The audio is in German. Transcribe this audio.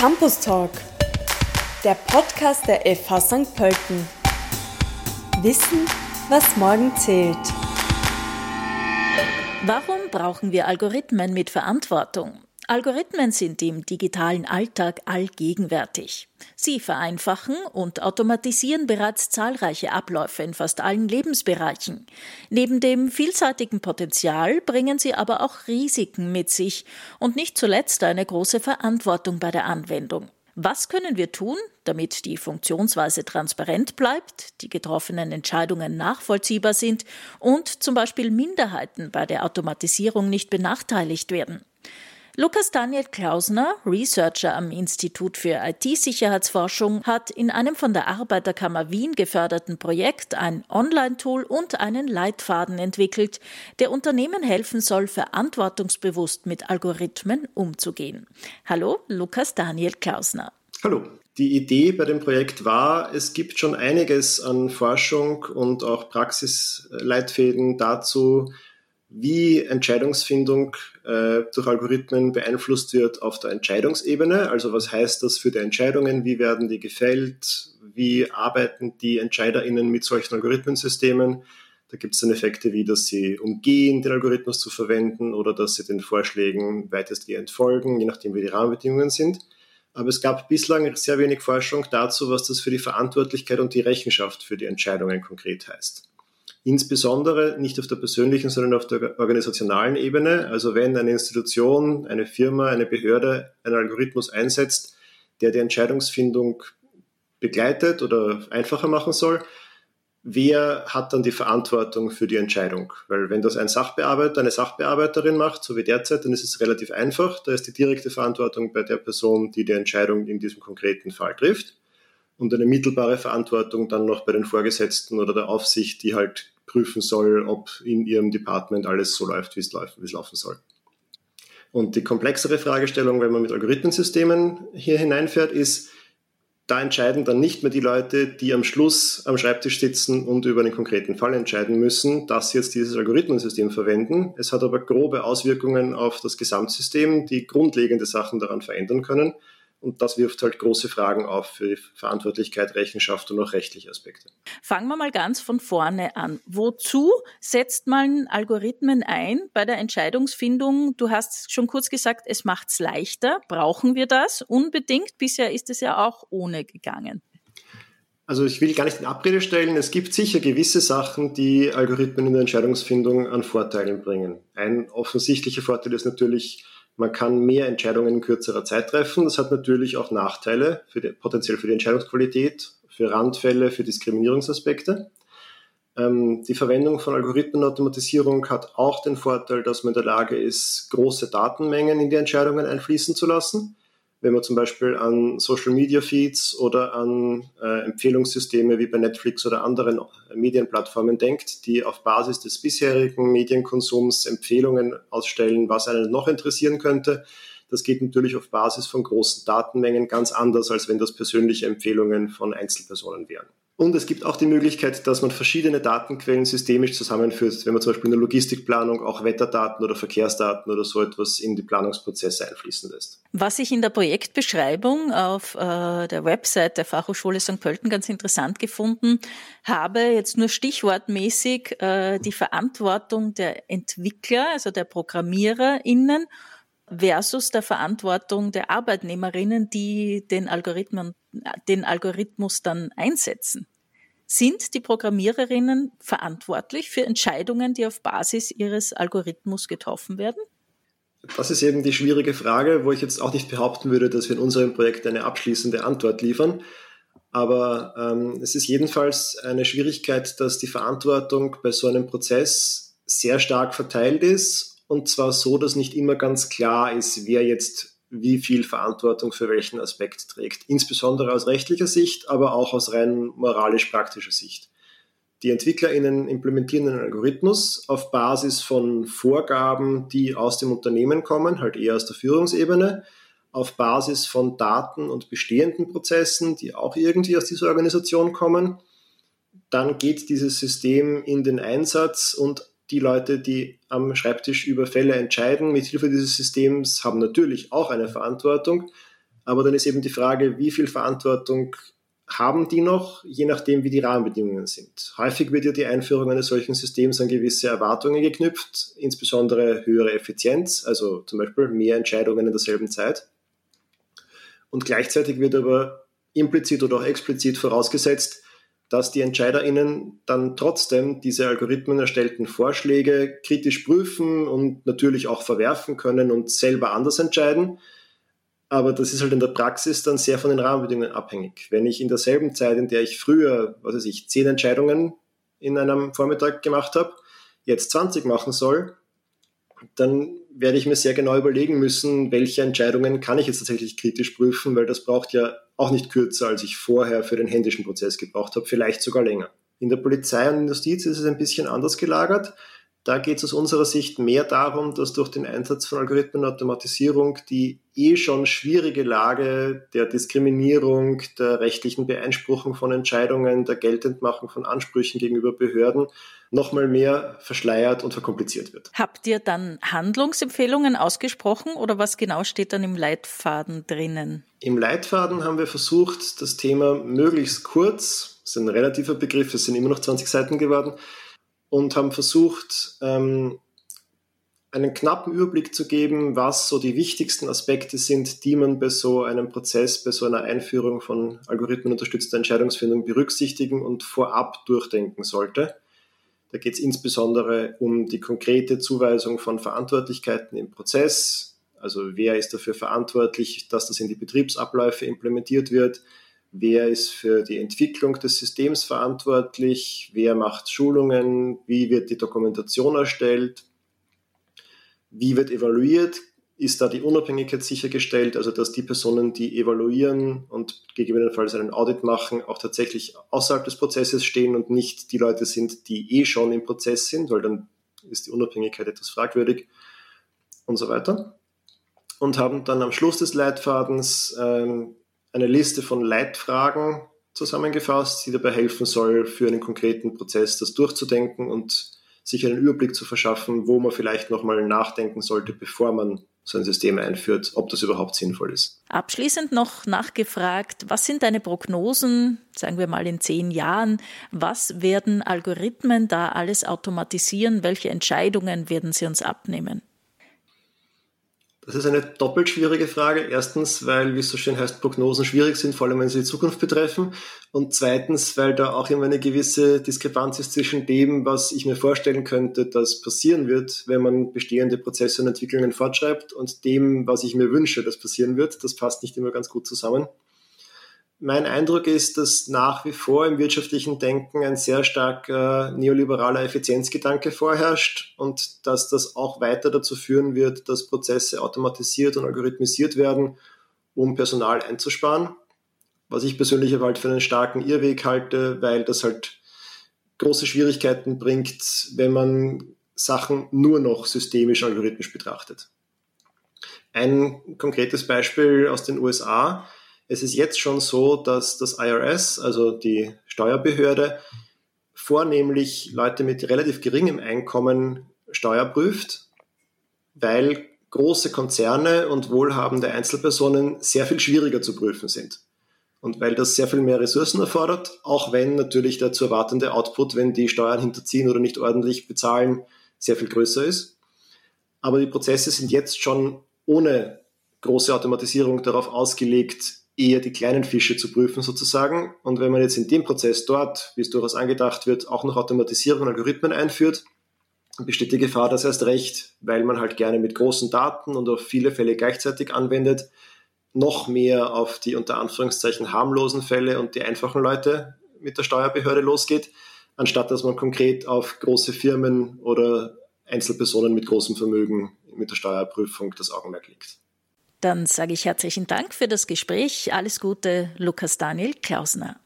Campus Talk, der Podcast der FH St. Pölten. Wissen, was morgen zählt. Warum brauchen wir Algorithmen mit Verantwortung? Algorithmen sind im digitalen Alltag allgegenwärtig. Sie vereinfachen und automatisieren bereits zahlreiche Abläufe in fast allen Lebensbereichen. Neben dem vielseitigen Potenzial bringen sie aber auch Risiken mit sich und nicht zuletzt eine große Verantwortung bei der Anwendung. Was können wir tun, damit die Funktionsweise transparent bleibt, die getroffenen Entscheidungen nachvollziehbar sind und zum Beispiel Minderheiten bei der Automatisierung nicht benachteiligt werden? Lukas Daniel Klausner, Researcher am Institut für IT-Sicherheitsforschung, hat in einem von der Arbeiterkammer Wien geförderten Projekt ein Online-Tool und einen Leitfaden entwickelt, der Unternehmen helfen soll, verantwortungsbewusst mit Algorithmen umzugehen. Hallo, Lukas Daniel Klausner. Hallo. Die Idee bei dem Projekt war, es gibt schon einiges an Forschung und auch Praxisleitfäden dazu, wie Entscheidungsfindung äh, durch Algorithmen beeinflusst wird auf der Entscheidungsebene. Also was heißt das für die Entscheidungen? Wie werden die gefällt? Wie arbeiten die EntscheiderInnen mit solchen Algorithmensystemen? Da gibt es dann Effekte wie, dass sie umgehen, den Algorithmus zu verwenden oder dass sie den Vorschlägen weitestgehend folgen, je nachdem wie die Rahmenbedingungen sind. Aber es gab bislang sehr wenig Forschung dazu, was das für die Verantwortlichkeit und die Rechenschaft für die Entscheidungen konkret heißt insbesondere nicht auf der persönlichen, sondern auf der organisationalen Ebene. Also wenn eine Institution, eine Firma, eine Behörde einen Algorithmus einsetzt, der die Entscheidungsfindung begleitet oder einfacher machen soll, wer hat dann die Verantwortung für die Entscheidung? Weil wenn das ein Sachbearbeiter, eine Sachbearbeiterin macht, so wie derzeit, dann ist es relativ einfach. Da ist die direkte Verantwortung bei der Person, die die Entscheidung in diesem konkreten Fall trifft und eine mittelbare Verantwortung dann noch bei den Vorgesetzten oder der Aufsicht, die halt prüfen soll, ob in ihrem Department alles so läuft, wie es, laufen soll. Und die komplexere Fragestellung, wenn man mit Algorithmensystemen hier hineinfährt, ist, da entscheiden dann nicht mehr die Leute, die am Schluss am Schreibtisch sitzen und über einen konkreten Fall entscheiden müssen, dass sie jetzt dieses Algorithmensystem verwenden. Es hat aber grobe Auswirkungen auf das Gesamtsystem, die grundlegende Sachen daran verändern können. Und das wirft halt große Fragen auf für Verantwortlichkeit, Rechenschaft und auch rechtliche Aspekte. Fangen wir mal ganz von vorne an. Wozu setzt man Algorithmen ein bei der Entscheidungsfindung? Du hast schon kurz gesagt, es macht es leichter. Brauchen wir das unbedingt? Bisher ist es ja auch ohne gegangen. Also ich will gar nicht in Abrede stellen, es gibt sicher gewisse Sachen, die Algorithmen in der Entscheidungsfindung an Vorteilen bringen. Ein offensichtlicher Vorteil ist natürlich, man kann mehr Entscheidungen in kürzerer Zeit treffen. Das hat natürlich auch Nachteile, für die, potenziell für die Entscheidungsqualität, für Randfälle, für Diskriminierungsaspekte. Ähm, die Verwendung von Algorithmenautomatisierung hat auch den Vorteil, dass man in der Lage ist, große Datenmengen in die Entscheidungen einfließen zu lassen wenn man zum Beispiel an Social Media Feeds oder an äh, Empfehlungssysteme wie bei Netflix oder anderen äh, Medienplattformen denkt, die auf Basis des bisherigen Medienkonsums Empfehlungen ausstellen, was einen noch interessieren könnte. Das geht natürlich auf Basis von großen Datenmengen ganz anders, als wenn das persönliche Empfehlungen von Einzelpersonen wären. Und es gibt auch die Möglichkeit, dass man verschiedene Datenquellen systemisch zusammenführt, wenn man zum Beispiel in der Logistikplanung auch Wetterdaten oder Verkehrsdaten oder so etwas in die Planungsprozesse einfließen lässt. Was ich in der Projektbeschreibung auf äh, der Website der Fachhochschule St. Pölten ganz interessant gefunden habe, jetzt nur stichwortmäßig äh, die Verantwortung der Entwickler, also der ProgrammiererInnen versus der Verantwortung der Arbeitnehmerinnen, die den, Algorithmen, den Algorithmus dann einsetzen. Sind die Programmiererinnen verantwortlich für Entscheidungen, die auf Basis ihres Algorithmus getroffen werden? Das ist eben die schwierige Frage, wo ich jetzt auch nicht behaupten würde, dass wir in unserem Projekt eine abschließende Antwort liefern. Aber ähm, es ist jedenfalls eine Schwierigkeit, dass die Verantwortung bei so einem Prozess sehr stark verteilt ist und zwar so, dass nicht immer ganz klar ist, wer jetzt wie viel Verantwortung für welchen Aspekt trägt. Insbesondere aus rechtlicher Sicht, aber auch aus rein moralisch-praktischer Sicht. Die EntwicklerInnen implementieren einen Algorithmus auf Basis von Vorgaben, die aus dem Unternehmen kommen, halt eher aus der Führungsebene, auf Basis von Daten und bestehenden Prozessen, die auch irgendwie aus dieser Organisation kommen. Dann geht dieses System in den Einsatz und die Leute, die am Schreibtisch über Fälle entscheiden, mit Hilfe dieses Systems haben natürlich auch eine Verantwortung, Aber dann ist eben die Frage, wie viel Verantwortung haben die noch, je nachdem, wie die Rahmenbedingungen sind. Häufig wird ja die Einführung eines solchen Systems an gewisse Erwartungen geknüpft, insbesondere höhere Effizienz, also zum Beispiel mehr Entscheidungen in derselben Zeit. Und gleichzeitig wird aber implizit oder auch explizit vorausgesetzt, dass die EntscheiderInnen dann trotzdem diese Algorithmen erstellten Vorschläge kritisch prüfen und natürlich auch verwerfen können und selber anders entscheiden aber das ist halt in der Praxis dann sehr von den Rahmenbedingungen abhängig. Wenn ich in derselben Zeit, in der ich früher, was weiß ich, zehn Entscheidungen in einem Vormittag gemacht habe, jetzt 20 machen soll, dann werde ich mir sehr genau überlegen müssen, welche Entscheidungen kann ich jetzt tatsächlich kritisch prüfen, weil das braucht ja auch nicht kürzer, als ich vorher für den händischen Prozess gebraucht habe, vielleicht sogar länger. In der Polizei und Justiz ist es ein bisschen anders gelagert. Da geht es aus unserer Sicht mehr darum, dass durch den Einsatz von Algorithmen und Automatisierung die eh schon schwierige Lage der Diskriminierung, der rechtlichen Beeinspruchung von Entscheidungen, der Geltendmachung von Ansprüchen gegenüber Behörden nochmal mehr verschleiert und verkompliziert wird. Habt ihr dann Handlungsempfehlungen ausgesprochen oder was genau steht dann im Leitfaden drinnen? Im Leitfaden haben wir versucht, das Thema möglichst kurz, das ist ein relativer Begriff, es sind immer noch 20 Seiten geworden, und haben versucht, ähm, einen knappen Überblick zu geben, was so die wichtigsten Aspekte sind, die man bei so einem Prozess, bei so einer Einführung von algorithmenunterstützter Entscheidungsfindung berücksichtigen und vorab durchdenken sollte. Da geht es insbesondere um die konkrete Zuweisung von Verantwortlichkeiten im Prozess, also wer ist dafür verantwortlich, dass das in die Betriebsabläufe implementiert wird, wer ist für die Entwicklung des Systems verantwortlich, wer macht Schulungen, wie wird die Dokumentation erstellt, wie wird evaluiert, ist da die Unabhängigkeit sichergestellt, also dass die Personen, die evaluieren und gegebenenfalls einen Audit machen, auch tatsächlich außerhalb des Prozesses stehen und nicht die Leute sind, die eh schon im Prozess sind, weil dann ist die Unabhängigkeit etwas fragwürdig und so weiter. Und haben dann am Schluss des Leitfadens ähm, eine Liste von Leitfragen zusammengefasst, die dabei helfen soll, für einen konkreten Prozess das durchzudenken und sich einen Überblick zu verschaffen, wo man vielleicht nochmal nachdenken sollte, bevor man so ein System einführt, ob das überhaupt sinnvoll ist. Abschließend noch nachgefragt, was sind deine Prognosen, sagen wir mal in zehn Jahren? Was werden Algorithmen da alles automatisieren? Welche Entscheidungen werden sie uns abnehmen? Das ist eine doppelt schwierige Frage. Erstens, weil, wie es so schön heißt, Prognosen schwierig sind, vor allem wenn sie die Zukunft betreffen. Und zweitens, weil da auch immer eine gewisse Diskrepanz ist zwischen dem, was ich mir vorstellen könnte, dass passieren wird, wenn man bestehende Prozesse und Entwicklungen fortschreibt, und dem, was ich mir wünsche, dass passieren wird. Das passt nicht immer ganz gut zusammen. Mein Eindruck ist, dass nach wie vor im wirtschaftlichen Denken ein sehr starker neoliberaler Effizienzgedanke vorherrscht und dass das auch weiter dazu führen wird, dass Prozesse automatisiert und algorithmisiert werden, um Personal einzusparen. Was ich persönlich aber halt für einen starken Irrweg halte, weil das halt große Schwierigkeiten bringt, wenn man Sachen nur noch systemisch algorithmisch betrachtet. Ein konkretes Beispiel aus den USA es ist jetzt schon so, dass das IRS, also die Steuerbehörde, vornehmlich Leute mit relativ geringem Einkommen steuerprüft, weil große Konzerne und wohlhabende Einzelpersonen sehr viel schwieriger zu prüfen sind. Und weil das sehr viel mehr Ressourcen erfordert, auch wenn natürlich der zu erwartende Output, wenn die Steuern hinterziehen oder nicht ordentlich bezahlen, sehr viel größer ist. Aber die Prozesse sind jetzt schon ohne große Automatisierung darauf ausgelegt, eher die kleinen Fische zu prüfen sozusagen. Und wenn man jetzt in dem Prozess dort, wie es durchaus angedacht wird, auch noch Automatisierung und Algorithmen einführt, besteht die Gefahr, dass erst recht, weil man halt gerne mit großen Daten und auf viele Fälle gleichzeitig anwendet, noch mehr auf die unter Anführungszeichen harmlosen Fälle und die einfachen Leute mit der Steuerbehörde losgeht, anstatt dass man konkret auf große Firmen oder Einzelpersonen mit großem Vermögen mit der Steuerprüfung das Augenmerk legt. Dann sage ich herzlichen Dank für das Gespräch. Alles Gute, Lukas Daniel Klausner.